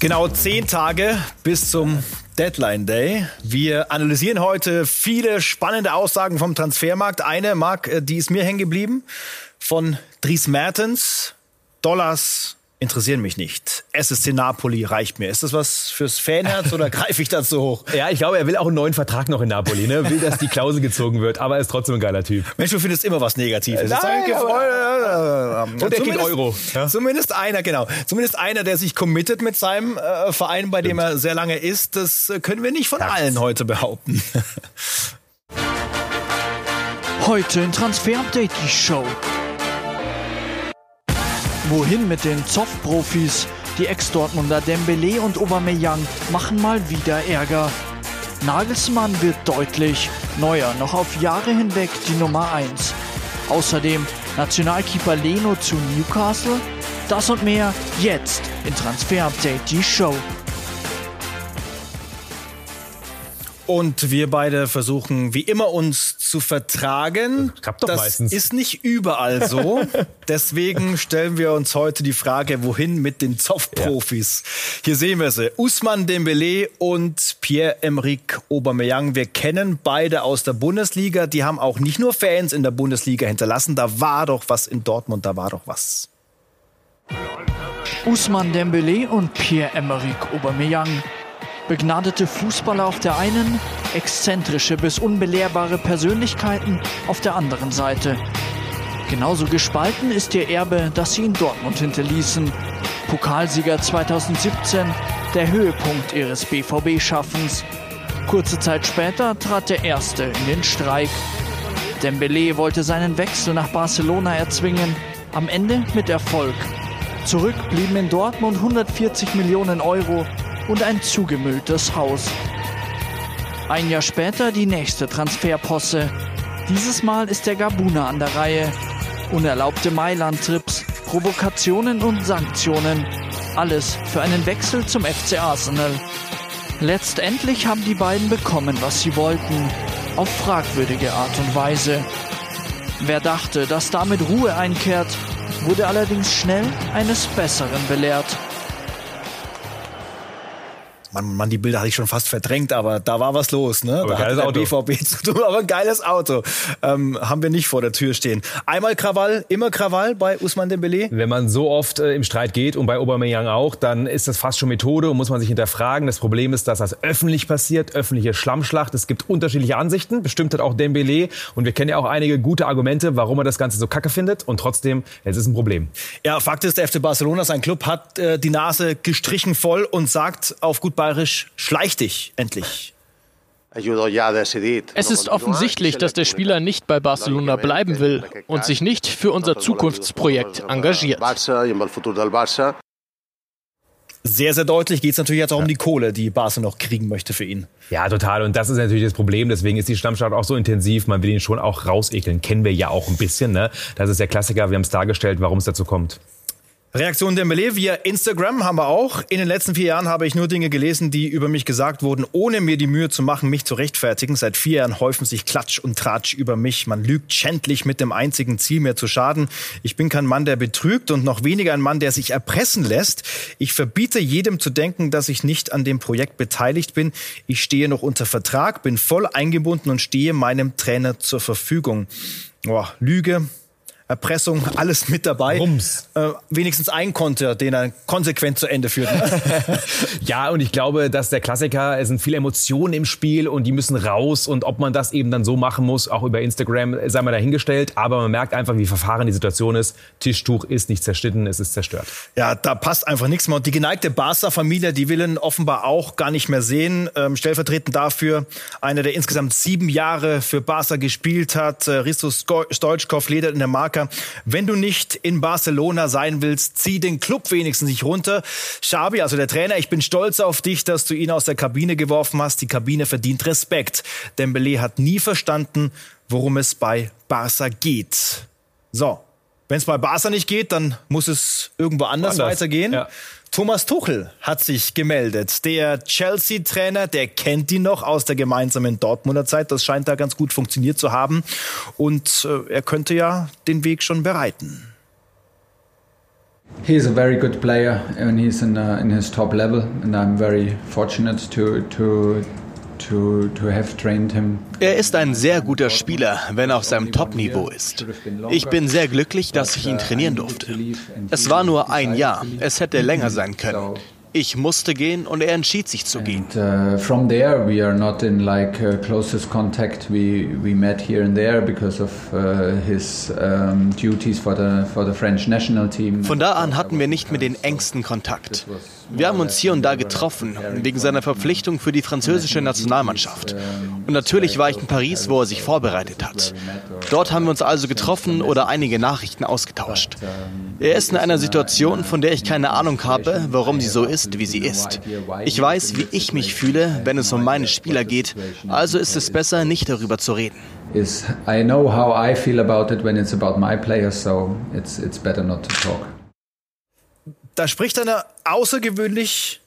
Genau zehn Tage bis zum Deadline Day. Wir analysieren heute viele spannende Aussagen vom Transfermarkt. Eine, Marc, äh, die ist mir hängen geblieben, von Dries Mertens. Dollars interessieren mich nicht. SSC Napoli reicht mir. Ist das was fürs Fanherz oder greife ich das so hoch? Ja, ich glaube, er will auch einen neuen Vertrag noch in Napoli. Ne? Will, dass die Klausel gezogen wird, aber er ist trotzdem ein geiler Typ. Mensch, du findest immer was Negatives. Nein, aber, und er kriegt Euro. Ja? Zumindest einer, genau. Zumindest einer, der sich committet mit seinem äh, Verein, bei Stimmt. dem er sehr lange ist. Das können wir nicht von Herz. allen heute behaupten. Heute in Transfer Update die Show. Wohin mit den Zoff-Profis? Die Ex-Dortmunder Dembele und Aubameyang machen mal wieder Ärger. Nagelsmann wird deutlich, Neuer noch auf Jahre hinweg die Nummer 1. Außerdem Nationalkeeper Leno zu Newcastle. Das und mehr jetzt in Transfer Update die Show. Und wir beide versuchen wie immer uns zu vertragen. Das klappt doch das meistens. ist nicht überall so. Deswegen stellen wir uns heute die Frage, wohin mit den Zoff-Profis. Ja. Hier sehen wir sie. Usman Dembele und Pierre-Emerick Aubameyang. Wir kennen beide aus der Bundesliga. Die haben auch nicht nur Fans in der Bundesliga hinterlassen. Da war doch was in Dortmund, da war doch was. Usman Dembele und Pierre-Emerick Aubameyang Begnadete Fußballer auf der einen, exzentrische bis unbelehrbare Persönlichkeiten auf der anderen Seite. Genauso gespalten ist ihr Erbe, das sie in Dortmund hinterließen. Pokalsieger 2017, der Höhepunkt ihres BVB-Schaffens. Kurze Zeit später trat der Erste in den Streik. Dembele wollte seinen Wechsel nach Barcelona erzwingen, am Ende mit Erfolg. Zurück blieben in Dortmund 140 Millionen Euro und ein zugemülltes Haus. Ein Jahr später die nächste Transferposse. Dieses Mal ist der Gabuna an der Reihe. Unerlaubte Mailand-Trips, Provokationen und Sanktionen. Alles für einen Wechsel zum FC Arsenal. Letztendlich haben die beiden bekommen, was sie wollten. Auf fragwürdige Art und Weise. Wer dachte, dass damit Ruhe einkehrt, wurde allerdings schnell eines Besseren belehrt. Man, man, die Bilder hatte ich schon fast verdrängt, aber da war was los, ne? Aber da geiles hatte der Auto. BVB zu tun, aber ein geiles Auto. Ähm, haben wir nicht vor der Tür stehen. Einmal Krawall, immer Krawall bei Usman Dembele. Wenn man so oft äh, im Streit geht und bei Aubameyang auch, dann ist das fast schon Methode und muss man sich hinterfragen. Das Problem ist, dass das öffentlich passiert, öffentliche Schlammschlacht. Es gibt unterschiedliche Ansichten, bestimmt hat auch Dembele und wir kennen ja auch einige gute Argumente, warum er das Ganze so kacke findet und trotzdem, es ist ein Problem. Ja, Fakt ist, der FC Barcelona, sein Club, hat äh, die Nase gestrichen voll und sagt auf gut bayerisch, schleich dich endlich. Es ist offensichtlich, dass der Spieler nicht bei Barcelona bleiben will und sich nicht für unser Zukunftsprojekt engagiert. Sehr, sehr deutlich geht es natürlich jetzt auch um die Kohle, die Barca noch kriegen möchte für ihn. Ja, total. Und das ist natürlich das Problem. Deswegen ist die Stammstadt auch so intensiv. Man will ihn schon auch rausekeln. Kennen wir ja auch ein bisschen. Ne? Das ist der Klassiker. Wir haben es dargestellt, warum es dazu kommt. Reaktion Dembele via Instagram haben wir auch. In den letzten vier Jahren habe ich nur Dinge gelesen, die über mich gesagt wurden, ohne mir die Mühe zu machen, mich zu rechtfertigen. Seit vier Jahren häufen sich Klatsch und Tratsch über mich. Man lügt schändlich mit dem einzigen Ziel, mir zu schaden. Ich bin kein Mann, der betrügt und noch weniger ein Mann, der sich erpressen lässt. Ich verbiete jedem zu denken, dass ich nicht an dem Projekt beteiligt bin. Ich stehe noch unter Vertrag, bin voll eingebunden und stehe meinem Trainer zur Verfügung. Boah, Lüge, Erpressung, alles mit dabei. Rums. Äh, wenigstens ein Konter, den er konsequent zu Ende führt. ja, und ich glaube, dass der Klassiker, es sind viele Emotionen im Spiel und die müssen raus. Und ob man das eben dann so machen muss, auch über Instagram, sei mal dahingestellt. Aber man merkt einfach, wie verfahren die Situation ist. Tischtuch ist nicht zerschnitten, es ist zerstört. Ja, da passt einfach nichts mehr. Und die geneigte Barca-Familie, die will ihn offenbar auch gar nicht mehr sehen. Ähm, stellvertretend dafür einer, der insgesamt sieben Jahre für Barca gespielt hat, äh, Risto Stoichkov, ledert in der Marke wenn du nicht in Barcelona sein willst, zieh den Club wenigstens nicht runter. Xabi, also der Trainer, ich bin stolz auf dich, dass du ihn aus der Kabine geworfen hast. Die Kabine verdient Respekt. Dembele hat nie verstanden, worum es bei Barca geht. So, wenn es bei Barca nicht geht, dann muss es irgendwo anders, anders. weitergehen. Ja. Thomas Tuchel hat sich gemeldet. Der Chelsea-Trainer, der kennt ihn noch aus der gemeinsamen Dortmunder Zeit. Das scheint da ganz gut funktioniert zu haben. Und äh, er könnte ja den Weg schon bereiten. He is a very good player and he's in, uh, in his top level and I'm very fortunate to, to, to, to. Er ist ein sehr guter Spieler, wenn er auf seinem Top-Niveau ist. Ich bin sehr glücklich, dass ich ihn trainieren durfte. Es war nur ein Jahr, es hätte länger sein können. Ich musste gehen und er entschied sich zu gehen. And, uh, from there we are not in like uh, closest contact. We we met here and there because of uh, his um, duties for the for the French national team. Von da an hatten wir nicht mehr den engsten Kontakt. Wir haben uns hier und da getroffen, wegen seiner Verpflichtung für die französische Nationalmannschaft. Und natürlich war ich in Paris, wo er sich vorbereitet hat. Dort haben wir uns also getroffen oder einige Nachrichten ausgetauscht. Er ist in einer Situation, von der ich keine Ahnung habe, warum sie so ist, wie sie ist. Ich weiß, wie ich mich fühle, wenn es um meine Spieler geht, also ist es besser, nicht darüber zu reden. Is I know how I feel about it when it's about my players, so it's it's better not to talk da spricht einer außergewöhnlich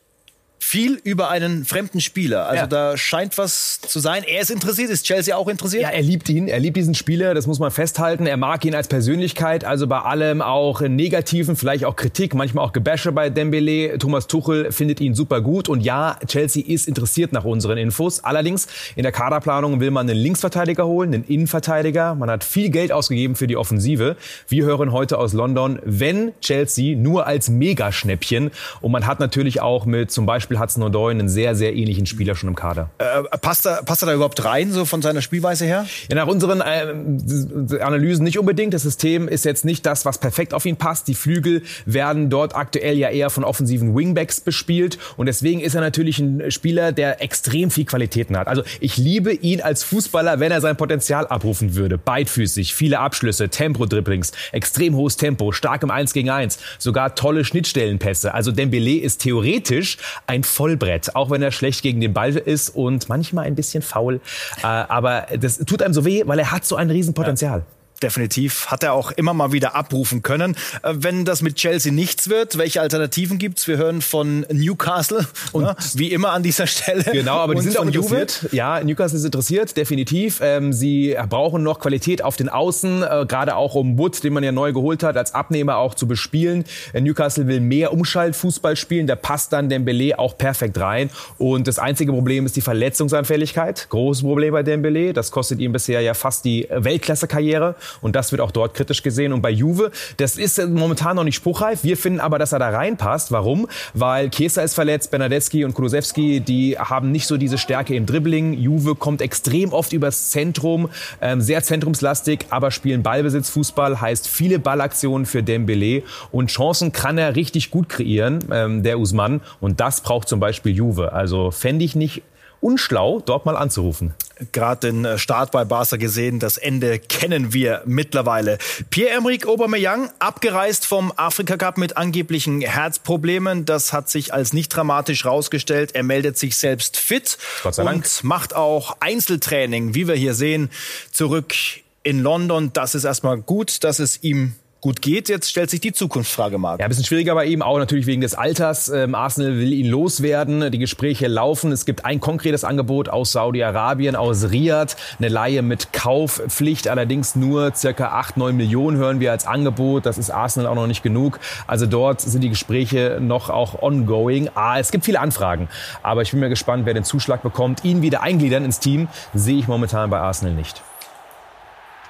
viel über einen fremden Spieler. Also ja. da scheint was zu sein. Er ist interessiert. Ist Chelsea auch interessiert? Ja, er liebt ihn. Er liebt diesen Spieler. Das muss man festhalten. Er mag ihn als Persönlichkeit. Also bei allem auch Negativen, vielleicht auch Kritik, manchmal auch Gebäsche bei Dembele. Thomas Tuchel findet ihn super gut. Und ja, Chelsea ist interessiert nach unseren Infos. Allerdings in der Kaderplanung will man einen Linksverteidiger holen, einen Innenverteidiger. Man hat viel Geld ausgegeben für die Offensive. Wir hören heute aus London, wenn Chelsea nur als Megaschnäppchen. Und man hat natürlich auch mit zum Beispiel Beispiel Hudson Odoi einen sehr, sehr ähnlichen Spieler schon im Kader. Äh, passt, er, passt er da überhaupt rein, so von seiner Spielweise her? Ja, nach unseren äh, Analysen nicht unbedingt. Das System ist jetzt nicht das, was perfekt auf ihn passt. Die Flügel werden dort aktuell ja eher von offensiven Wingbacks bespielt. Und deswegen ist er natürlich ein Spieler, der extrem viel Qualitäten hat. Also ich liebe ihn als Fußballer, wenn er sein Potenzial abrufen würde. Beidfüßig, viele Abschlüsse, Tempo-Dribblings, extrem hohes Tempo, stark im 1 gegen 1, sogar tolle Schnittstellenpässe. Also Dembele ist theoretisch ein ein Vollbrett, auch wenn er schlecht gegen den Ball ist und manchmal ein bisschen faul. Äh, aber das tut einem so weh, weil er hat so ein Riesenpotenzial. Ja definitiv. Hat er auch immer mal wieder abrufen können. Äh, wenn das mit Chelsea nichts wird, welche Alternativen gibt's? Wir hören von Newcastle und ne? wie immer an dieser Stelle. Genau, aber die sind auch interessiert. Ja, Newcastle ist interessiert, definitiv. Ähm, sie brauchen noch Qualität auf den Außen, äh, gerade auch um Wood, den man ja neu geholt hat, als Abnehmer auch zu bespielen. Äh, Newcastle will mehr Umschaltfußball spielen, da passt dann Dembele auch perfekt rein. Und das einzige Problem ist die Verletzungsanfälligkeit. Großes Problem bei Dembele. Das kostet ihm bisher ja fast die Weltklasse-Karriere. Und das wird auch dort kritisch gesehen. Und bei Juve, das ist momentan noch nicht spruchreif. Wir finden aber, dass er da reinpasst. Warum? Weil Kesa ist verletzt, Bernadeschi und Kulusewski, die haben nicht so diese Stärke im Dribbling. Juve kommt extrem oft übers Zentrum, ähm, sehr zentrumslastig, aber spielen Ballbesitzfußball, heißt viele Ballaktionen für Dembele und Chancen kann er richtig gut kreieren, ähm, der Usman. Und das braucht zum Beispiel Juve. Also fände ich nicht unschlau, dort mal anzurufen. Gerade den äh, Start bei Barca gesehen, das Ende kennen wir mittlerweile. Pierre-Emerick Aubameyang, abgereist vom Afrika Cup mit angeblichen Herzproblemen. Das hat sich als nicht dramatisch rausgestellt. Er meldet sich selbst fit und macht auch Einzeltraining, wie wir hier sehen, zurück in London. Das ist erstmal gut, dass es ihm gut geht. Jetzt stellt sich die Zukunftsfrage, Marc. Ja, ein bisschen schwieriger bei ihm, auch natürlich wegen des Alters. Ähm, Arsenal will ihn loswerden. Die Gespräche laufen. Es gibt ein konkretes Angebot aus Saudi-Arabien, aus Riyadh. Eine Laie mit Kaufpflicht, allerdings nur circa 8, 9 Millionen hören wir als Angebot. Das ist Arsenal auch noch nicht genug. Also dort sind die Gespräche noch auch ongoing. Ah, es gibt viele Anfragen. Aber ich bin mir gespannt, wer den Zuschlag bekommt. Ihn wieder eingliedern ins Team sehe ich momentan bei Arsenal nicht.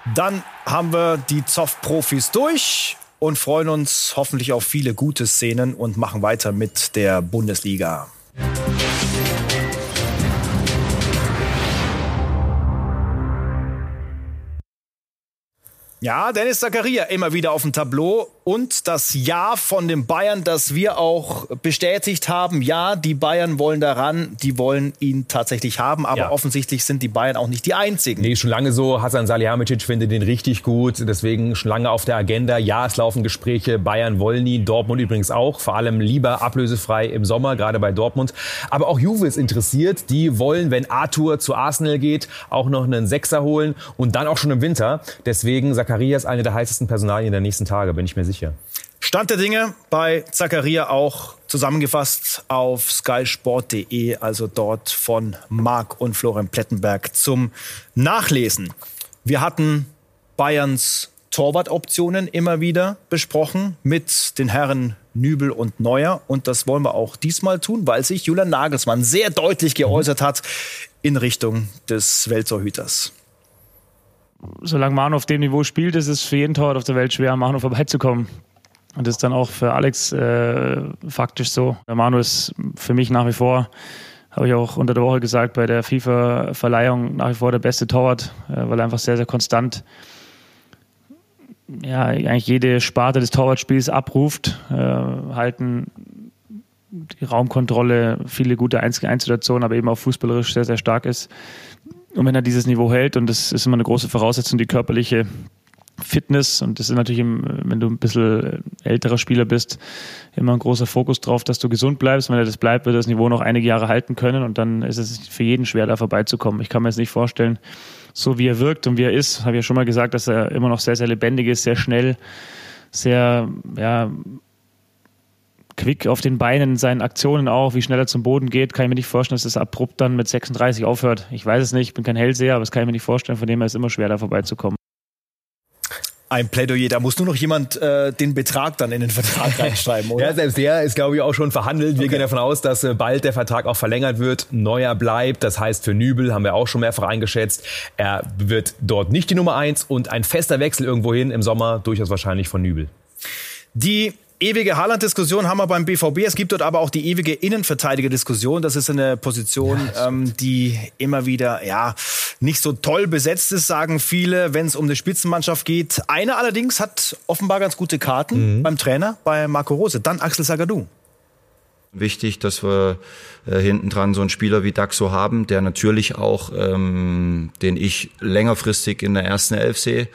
Dann haben wir die Zoff-Profis durch und freuen uns hoffentlich auf viele gute Szenen und machen weiter mit der Bundesliga. Ja, Dennis Zakaria immer wieder auf dem Tableau und das Ja von den Bayern, das wir auch bestätigt haben. Ja, die Bayern wollen daran, die wollen ihn tatsächlich haben, aber ja. offensichtlich sind die Bayern auch nicht die einzigen. Nee, schon lange so. Hasan Salihamidzic findet ihn richtig gut, deswegen schon lange auf der Agenda. Ja, es laufen Gespräche, Bayern wollen ihn, Dortmund übrigens auch, vor allem lieber ablösefrei im Sommer, gerade bei Dortmund. Aber auch Juve ist interessiert, die wollen, wenn Arthur zu Arsenal geht, auch noch einen Sechser holen und dann auch schon im Winter. Deswegen Zacharias eine der heißesten Personalien der nächsten Tage, bin ich mir sicher. Stand der Dinge bei Zacharia auch zusammengefasst auf skysport.de, also dort von Marc und Florian Plettenberg zum Nachlesen. Wir hatten Bayerns Torwartoptionen immer wieder besprochen mit den Herren Nübel und Neuer. Und das wollen wir auch diesmal tun, weil sich Julian Nagelsmann sehr deutlich geäußert hat in Richtung des Welttorhüters. Solange Manu auf dem Niveau spielt, ist es für jeden Torwart auf der Welt schwer, Manu vorbeizukommen. Und das ist dann auch für Alex äh, faktisch so. Der Manu ist für mich nach wie vor, habe ich auch unter der Woche gesagt, bei der FIFA-Verleihung nach wie vor der beste Torwart, äh, weil er einfach sehr, sehr konstant ja, eigentlich jede Sparte des Torwartspiels abruft, äh, halten die Raumkontrolle, viele gute 1 1 Situationen, aber eben auch fußballerisch sehr, sehr stark ist. Und wenn er dieses Niveau hält, und das ist immer eine große Voraussetzung, die körperliche Fitness, und das ist natürlich, wenn du ein bisschen älterer Spieler bist, immer ein großer Fokus drauf, dass du gesund bleibst. Wenn er das bleibt, wird er das Niveau noch einige Jahre halten können und dann ist es für jeden schwer, da vorbeizukommen. Ich kann mir jetzt nicht vorstellen, so wie er wirkt und wie er ist, habe ich ja schon mal gesagt, dass er immer noch sehr, sehr lebendig ist, sehr schnell, sehr, ja, quick auf den Beinen, seinen Aktionen auch, wie schnell er zum Boden geht, kann ich mir nicht vorstellen, dass das abrupt dann mit 36 aufhört. Ich weiß es nicht, ich bin kein Hellseher, aber das kann ich mir nicht vorstellen, von dem her ist es immer schwer, da vorbeizukommen ein Plädoyer. Da muss nur noch jemand äh, den Betrag dann in den Vertrag reinschreiben, oder? ja, selbst der ist, glaube ich, auch schon verhandelt. Wir okay. gehen davon aus, dass äh, bald der Vertrag auch verlängert wird. Neuer bleibt. Das heißt, für Nübel haben wir auch schon mehrfach eingeschätzt. Er wird dort nicht die Nummer eins und ein fester Wechsel irgendwohin im Sommer durchaus wahrscheinlich von Nübel. Die ewige Haaland-Diskussion haben wir beim BVB. Es gibt dort aber auch die ewige Innenverteidiger-Diskussion. Das ist eine Position, ja, ähm, die immer wieder ja nicht so toll besetzt ist, sagen viele, wenn es um eine Spitzenmannschaft geht. Einer allerdings hat offenbar ganz gute Karten mhm. beim Trainer, bei Marco Rose. Dann Axel Sagadou. Wichtig, dass wir äh, hinten dran so einen Spieler wie Daxo haben, der natürlich auch, ähm, den ich längerfristig in der ersten Elf sehe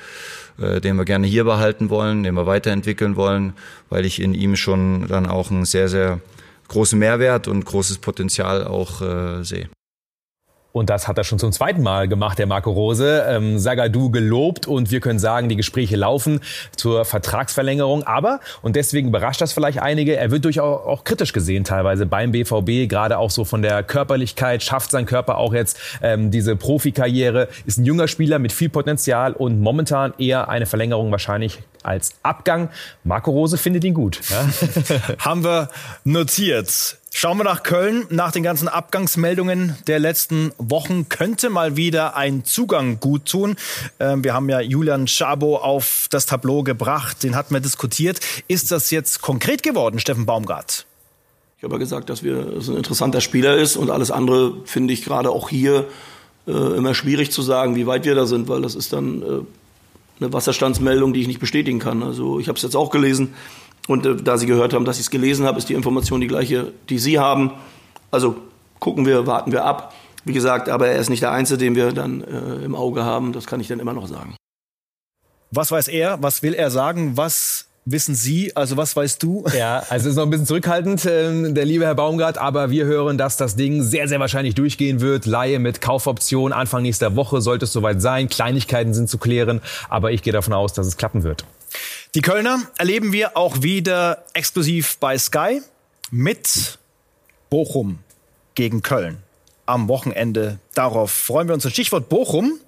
äh, den wir gerne hier behalten wollen, den wir weiterentwickeln wollen, weil ich in ihm schon dann auch einen sehr, sehr großen Mehrwert und großes Potenzial auch äh, sehe. Und das hat er schon zum zweiten Mal gemacht, der Marco Rose. Ähm, Sagadu gelobt und wir können sagen, die Gespräche laufen zur Vertragsverlängerung. Aber, und deswegen überrascht das vielleicht einige, er wird durchaus auch kritisch gesehen teilweise beim BVB, gerade auch so von der Körperlichkeit, schafft sein Körper auch jetzt ähm, diese Profikarriere, ist ein junger Spieler mit viel Potenzial und momentan eher eine Verlängerung wahrscheinlich als Abgang. Marco Rose findet ihn gut. Ja? Haben wir notiert. Schauen wir nach Köln. Nach den ganzen Abgangsmeldungen der letzten Wochen könnte mal wieder ein Zugang gut tun. Ähm, wir haben ja Julian Schabo auf das Tableau gebracht. Den hatten wir diskutiert. Ist das jetzt konkret geworden, Steffen Baumgart? Ich habe ja gesagt, dass wir dass ein interessanter Spieler ist und alles andere finde ich gerade auch hier äh, immer schwierig zu sagen, wie weit wir da sind, weil das ist dann äh, eine Wasserstandsmeldung, die ich nicht bestätigen kann. Also ich habe es jetzt auch gelesen. Und äh, da Sie gehört haben, dass ich es gelesen habe, ist die Information die gleiche, die Sie haben. Also gucken wir, warten wir ab. Wie gesagt, aber er ist nicht der Einzige, den wir dann äh, im Auge haben. Das kann ich dann immer noch sagen. Was weiß er? Was will er sagen? Was wissen Sie? Also was weißt du? Ja, also es ist noch ein bisschen zurückhaltend, äh, der liebe Herr Baumgart, aber wir hören, dass das Ding sehr, sehr wahrscheinlich durchgehen wird. Laie mit Kaufoption Anfang nächster Woche sollte es soweit sein. Kleinigkeiten sind zu klären, aber ich gehe davon aus, dass es klappen wird. Die Kölner erleben wir auch wieder exklusiv bei Sky mit Bochum gegen Köln am Wochenende. Darauf freuen wir uns. Und Stichwort Bochum.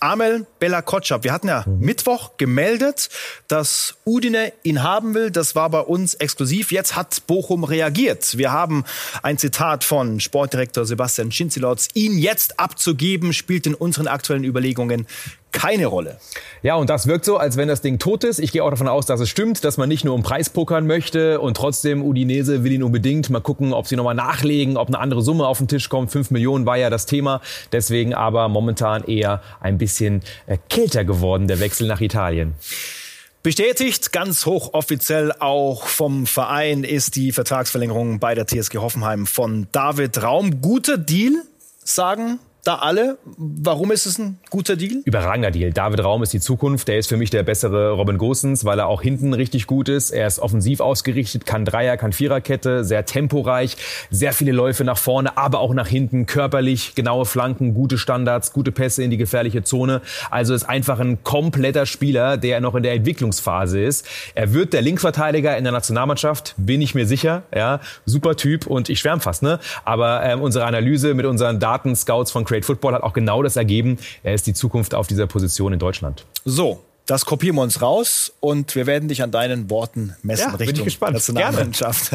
Amel Bella Kotschap. Wir hatten ja mhm. Mittwoch gemeldet, dass Udine ihn haben will. Das war bei uns exklusiv. Jetzt hat Bochum reagiert. Wir haben ein Zitat von Sportdirektor Sebastian Schinzilotz. Ihn jetzt abzugeben, spielt in unseren aktuellen Überlegungen keine Rolle. Ja, und das wirkt so, als wenn das Ding tot ist. Ich gehe auch davon aus, dass es stimmt, dass man nicht nur um Preis pokern möchte und trotzdem Udinese will ihn unbedingt. Mal gucken, ob sie nochmal nachlegen, ob eine andere Summe auf den Tisch kommt. Fünf Millionen war ja das Thema. Deswegen aber momentan eher ein bisschen äh, kälter geworden, der Wechsel nach Italien. Bestätigt ganz hochoffiziell auch vom Verein ist die Vertragsverlängerung bei der TSG Hoffenheim von David Raum. Guter Deal, sagen da alle. Warum ist es ein guter Deal? Überragender Deal. David Raum ist die Zukunft. Der ist für mich der bessere Robin Gosens, weil er auch hinten richtig gut ist. Er ist offensiv ausgerichtet, kann Dreier, kann Viererkette, sehr temporeich, sehr viele Läufe nach vorne, aber auch nach hinten, körperlich, genaue Flanken, gute Standards, gute Pässe in die gefährliche Zone. Also ist einfach ein kompletter Spieler, der noch in der Entwicklungsphase ist. Er wird der Linkverteidiger in der Nationalmannschaft, bin ich mir sicher. Ja, super Typ und ich schwärme fast. Ne? Aber ähm, unsere Analyse mit unseren Datenscouts von Great Football hat auch genau das ergeben. Er ist die Zukunft auf dieser Position in Deutschland. So, Das kopieren wir uns raus und wir werden dich an deinen Worten messen ja, Richtung bin ich gespannt. Nationalmannschaft.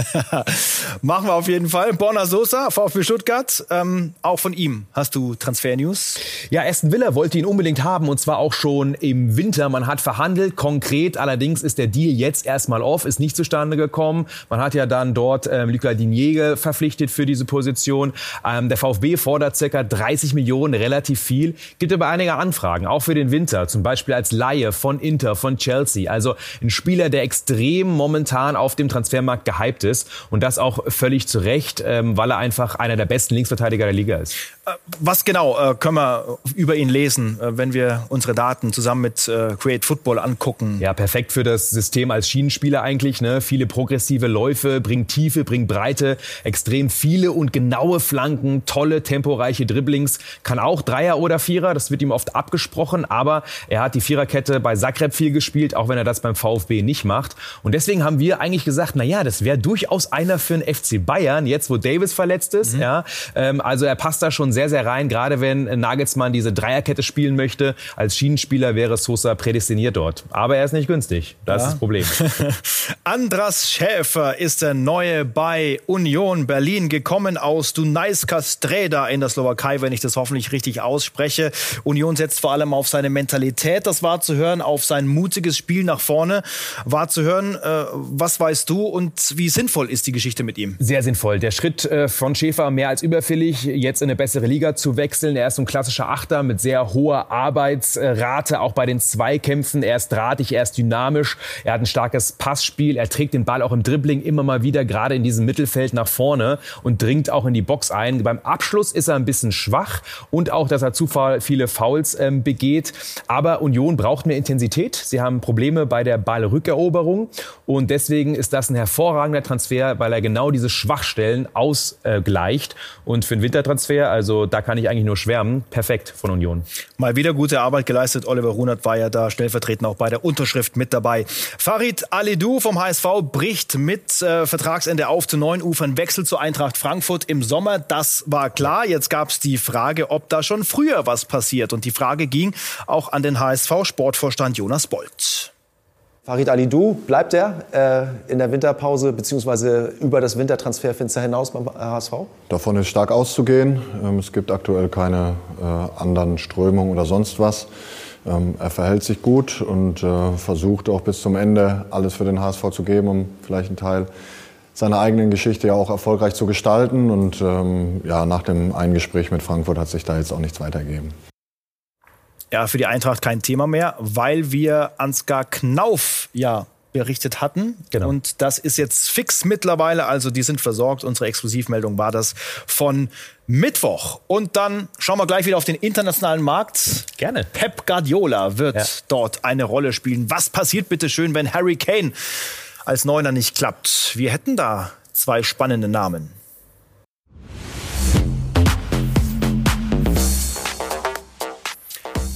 Machen wir auf jeden Fall. Borna Sosa, VfB Stuttgart. Ähm, auch von ihm hast du Transfer-News? Ja, Aston Villa wollte ihn unbedingt haben und zwar auch schon im Winter. Man hat verhandelt, konkret. Allerdings ist der Deal jetzt erstmal off, ist nicht zustande gekommen. Man hat ja dann dort ähm, Luca Diniege verpflichtet für diese Position. Ähm, der VfB fordert circa 30 Millionen, relativ viel. Gibt aber einige Anfragen, auch für den Winter. Zum Beispiel als Laie von Inter, von Chelsea. Also ein Spieler, der extrem momentan auf dem Transfermarkt gehypt ist. Und das auch völlig zu Recht, ähm, weil er einfach einer der besten Linksverteidiger der Liga ist. Äh, was genau äh, können wir über ihn lesen, äh, wenn wir unsere Daten zusammen mit Create Football angucken? Ja, perfekt für das System als Schienenspieler eigentlich. Ne? Viele progressive Läufe, bringt Tiefe, bringt Breite, extrem viele und genaue Flanken, tolle, temporeiche Dribblings. Kann auch Dreier oder Vierer, das wird ihm oft abgesprochen, aber er hat die Viererkette bei Zagreb viel gespielt, auch wenn er das beim VfB nicht macht. Und deswegen haben wir eigentlich gesagt, na ja, das wäre durchaus einer für den FC Bayern, jetzt wo Davis verletzt ist. Mhm. Ja, ähm, also er passt da schon sehr, sehr rein, gerade wenn Nagelsmann diese Dreierkette spielen möchte. Als Schienenspieler wäre Sosa prädestiniert dort. Aber er ist nicht günstig. Das ja. ist das Problem. Andras Schäfer ist der Neue bei Union Berlin gekommen aus Dunajska Streda in der Slowakei, wenn ich das hoffentlich richtig ausspreche. Union setzt vor allem auf seine Mentalität, das war zu hören, auf sein mutiges Spiel nach vorne war zu hören. Äh, was weißt du und wie sinnvoll ist die Geschichte mit ihm? Sehr sinnvoll. Der Schritt äh, von Schäfer mehr als überfällig, jetzt in eine bessere Liga zu wechseln. Er ist ein klassischer Achter mit sehr hoher Arbeitsrate, auch bei den Zweikämpfen. Er ist drahtig, er ist dynamisch, er hat ein starkes Passspiel, er trägt den Ball auch im Dribbling immer mal wieder, gerade in diesem Mittelfeld nach vorne und dringt auch in die Box ein. Beim Abschluss ist er ein bisschen schwach und auch, dass er zu viele Fouls ähm, begeht. Aber Union braucht mehr Intensität. Sie haben Probleme bei der Ballrückeroberung und deswegen ist das ein hervorragender Transfer, weil er genau diese Schwachstellen ausgleicht. Und für einen Wintertransfer, also da kann ich eigentlich nur schwärmen, perfekt von Union. Mal wieder gute Arbeit geleistet. Oliver Runert war ja da stellvertretend auch bei der Unterschrift mit dabei. Farid Alidou vom HSV bricht mit äh, Vertragsende auf zu neuen Ufern, Wechsel zur Eintracht Frankfurt im Sommer. Das war klar. Jetzt gab es die Frage, ob da schon früher was passiert. Und die Frage ging auch an den HSV-Sportvorstand Jonas Bolt. Farid Alidou, bleibt er äh, in der Winterpause bzw. über das Wintertransferfenster hinaus beim HSV? Davon ist stark auszugehen. Ähm, es gibt aktuell keine äh, anderen Strömungen oder sonst was. Ähm, er verhält sich gut und äh, versucht auch bis zum Ende alles für den HSV zu geben, um vielleicht einen Teil seiner eigenen Geschichte ja auch erfolgreich zu gestalten. Und ähm, ja, nach dem Eingespräch mit Frankfurt hat sich da jetzt auch nichts weitergegeben ja, für die Eintracht kein Thema mehr, weil wir Ansgar Knauf ja berichtet hatten. Genau. Und das ist jetzt fix mittlerweile. Also die sind versorgt. Unsere Exklusivmeldung war das von Mittwoch. Und dann schauen wir gleich wieder auf den internationalen Markt. Gerne. Pep Guardiola wird ja. dort eine Rolle spielen. Was passiert bitte schön, wenn Harry Kane als Neuner nicht klappt? Wir hätten da zwei spannende Namen.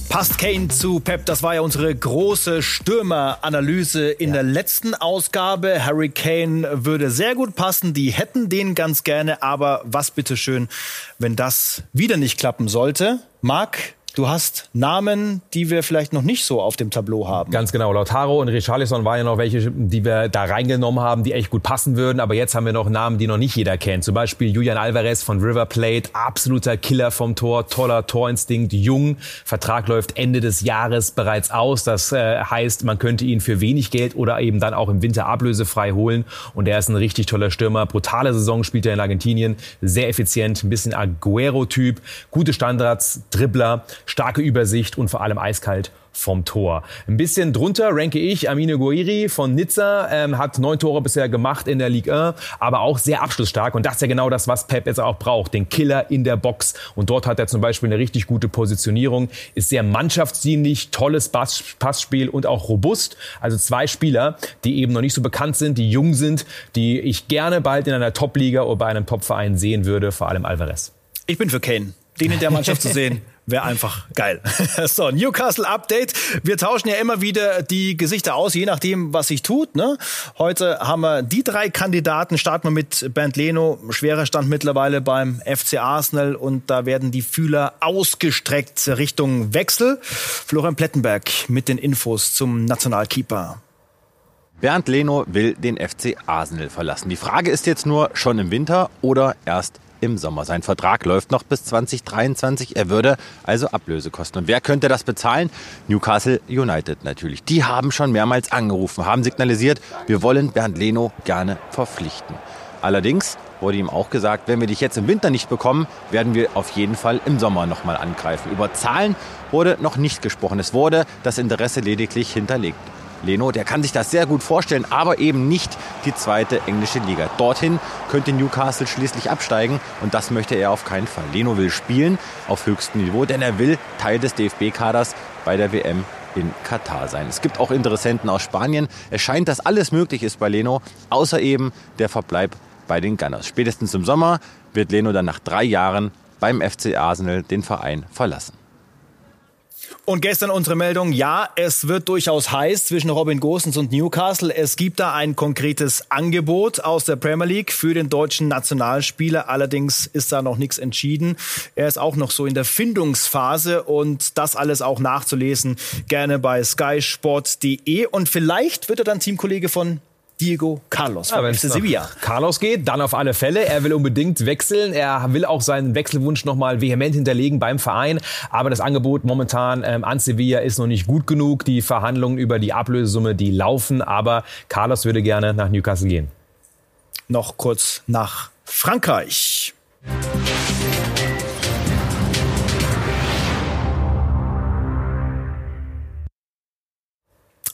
Passt Kane zu Pep? Das war ja unsere große Stürmeranalyse in ja. der letzten Ausgabe. Harry Kane würde sehr gut passen. Die hätten den ganz gerne. Aber was bitteschön, wenn das wieder nicht klappen sollte? Marc, Du hast Namen, die wir vielleicht noch nicht so auf dem Tableau haben. Ganz genau. Lautaro und Richarlison waren ja noch welche, die wir da reingenommen haben, die echt gut passen würden. Aber jetzt haben wir noch Namen, die noch nicht jeder kennt. Zum Beispiel Julian Alvarez von River Plate, absoluter Killer vom Tor, toller Torinstinkt, jung. Vertrag läuft Ende des Jahres bereits aus. Das äh, heißt, man könnte ihn für wenig Geld oder eben dann auch im Winter ablösefrei holen. Und er ist ein richtig toller Stürmer. Brutale Saison spielt er in Argentinien. Sehr effizient, ein bisschen Aguero-Typ. Gute Standards, Dribbler starke Übersicht und vor allem eiskalt vom Tor. Ein bisschen drunter ranke ich Amine Guiri von Nizza, ähm, hat neun Tore bisher gemacht in der Ligue 1, aber auch sehr abschlussstark und das ist ja genau das, was Pep jetzt auch braucht, den Killer in der Box und dort hat er zum Beispiel eine richtig gute Positionierung, ist sehr mannschaftsdienlich, tolles Pass Passspiel und auch robust, also zwei Spieler, die eben noch nicht so bekannt sind, die jung sind, die ich gerne bald in einer Top-Liga oder bei einem Top-Verein sehen würde, vor allem Alvarez. Ich bin für Kane, den in der Mannschaft zu sehen Wäre einfach geil. so, Newcastle Update. Wir tauschen ja immer wieder die Gesichter aus, je nachdem, was sich tut. Ne? Heute haben wir die drei Kandidaten. Starten wir mit Bernd Leno. Schwerer Stand mittlerweile beim FC Arsenal und da werden die Fühler ausgestreckt Richtung Wechsel. Florian Plettenberg mit den Infos zum Nationalkeeper. Bernd Leno will den FC Arsenal verlassen. Die Frage ist jetzt nur, schon im Winter oder erst im Sommer. Sein Vertrag läuft noch bis 2023. Er würde also Ablöse kosten. Und wer könnte das bezahlen? Newcastle United natürlich. Die haben schon mehrmals angerufen, haben signalisiert, wir wollen Bernd Leno gerne verpflichten. Allerdings wurde ihm auch gesagt, wenn wir dich jetzt im Winter nicht bekommen, werden wir auf jeden Fall im Sommer nochmal angreifen. Über Zahlen wurde noch nicht gesprochen. Es wurde das Interesse lediglich hinterlegt. Leno, der kann sich das sehr gut vorstellen, aber eben nicht die zweite englische Liga. Dorthin könnte Newcastle schließlich absteigen und das möchte er auf keinen Fall. Leno will spielen auf höchstem Niveau, denn er will Teil des DFB-Kaders bei der WM in Katar sein. Es gibt auch Interessenten aus Spanien. Es scheint, dass alles möglich ist bei Leno, außer eben der Verbleib bei den Gunners. Spätestens im Sommer wird Leno dann nach drei Jahren beim FC Arsenal den Verein verlassen. Und gestern unsere Meldung, ja, es wird durchaus heiß zwischen Robin Gosens und Newcastle. Es gibt da ein konkretes Angebot aus der Premier League für den deutschen Nationalspieler. Allerdings ist da noch nichts entschieden. Er ist auch noch so in der Findungsphase und das alles auch nachzulesen gerne bei skysport.de. Und vielleicht wird er dann Teamkollege von Diego Carlos ja, FC Sevilla. Carlos geht, dann auf alle Fälle. Er will unbedingt wechseln. Er will auch seinen Wechselwunsch nochmal vehement hinterlegen beim Verein. Aber das Angebot momentan ähm, an Sevilla ist noch nicht gut genug. Die Verhandlungen über die Ablösesumme, die laufen. Aber Carlos würde gerne nach Newcastle gehen. Noch kurz nach Frankreich.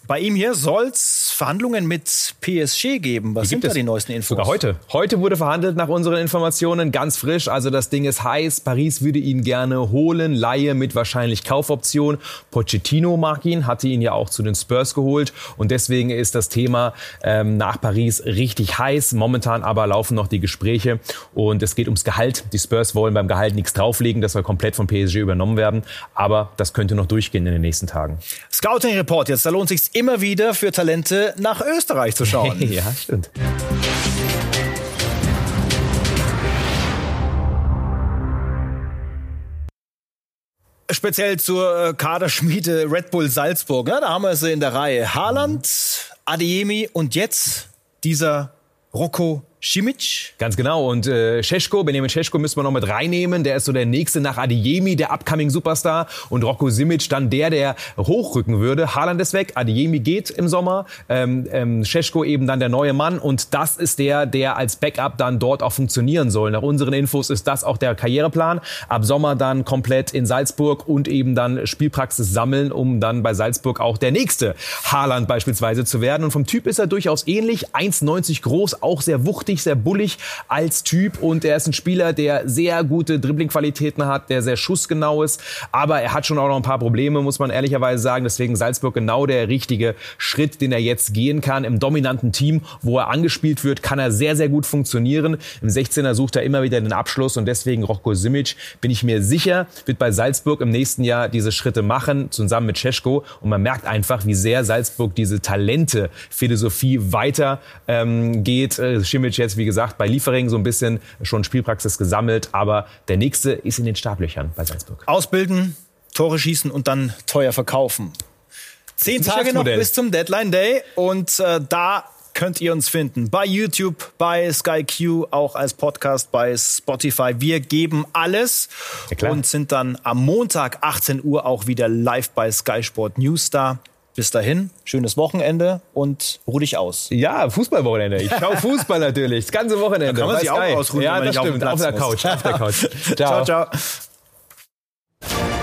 Bei ihm hier soll's Verhandlungen mit PSG geben. Was sind da die neuesten Infos? Sogar heute. Heute wurde verhandelt nach unseren Informationen, ganz frisch. Also das Ding ist heiß. Paris würde ihn gerne holen. Laie mit wahrscheinlich Kaufoption. Pochettino mag ihn, hatte ihn ja auch zu den Spurs geholt. Und deswegen ist das Thema ähm, nach Paris richtig heiß. Momentan aber laufen noch die Gespräche. Und es geht ums Gehalt. Die Spurs wollen beim Gehalt nichts drauflegen. Das soll komplett von PSG übernommen werden. Aber das könnte noch durchgehen in den nächsten Tagen. Scouting Report jetzt. Da lohnt sich immer wieder für Talente nach Österreich zu schauen. ja, stimmt. Speziell zur äh, Kaderschmiede Red Bull Salzburg. Ja, da haben wir sie in der Reihe. Haaland, Adeyemi und jetzt dieser Rocco Simic. Ganz genau. Und äh, Benjamin Cesko müssen wir noch mit reinnehmen. Der ist so der nächste nach Adiemi, der upcoming Superstar. Und Rocco Simic dann der, der hochrücken würde. Haaland ist weg, Adiemi geht im Sommer. Ähm, ähm, eben dann der neue Mann. Und das ist der, der als Backup dann dort auch funktionieren soll. Nach unseren Infos ist das auch der Karriereplan. Ab Sommer dann komplett in Salzburg und eben dann Spielpraxis sammeln, um dann bei Salzburg auch der nächste Haaland beispielsweise zu werden. Und vom Typ ist er durchaus ähnlich. 1,90 groß, auch sehr wuchtig kräftig, sehr bullig als Typ und er ist ein Spieler, der sehr gute Dribblingqualitäten hat, der sehr schussgenau ist, aber er hat schon auch noch ein paar Probleme, muss man ehrlicherweise sagen. Deswegen Salzburg genau der richtige Schritt, den er jetzt gehen kann. Im dominanten Team, wo er angespielt wird, kann er sehr, sehr gut funktionieren. Im 16er sucht er immer wieder den Abschluss und deswegen Rocco Simic, bin ich mir sicher, wird bei Salzburg im nächsten Jahr diese Schritte machen, zusammen mit Cesko. Und man merkt einfach, wie sehr Salzburg diese Talente-Philosophie weiter ähm, geht. Äh, Simic jetzt, wie gesagt, bei Liefering so ein bisschen schon Spielpraxis gesammelt, aber der nächste ist in den Startlöchern bei Salzburg. Ausbilden, Tore schießen und dann teuer verkaufen. Zehn Tage noch bis zum Deadline Day und äh, da könnt ihr uns finden. Bei YouTube, bei SkyQ, auch als Podcast bei Spotify. Wir geben alles ja, und sind dann am Montag 18 Uhr auch wieder live bei Sky Sport News da. Bis dahin, schönes Wochenende und ruh dich aus. Ja, Fußballwochenende. Ich schaue Fußball natürlich. Das ganze Wochenende. Da kann man sich auch ausruhen, ja, wenn das stimmt. Auf, auf der Couch. Auf der Couch. ciao, ciao. ciao.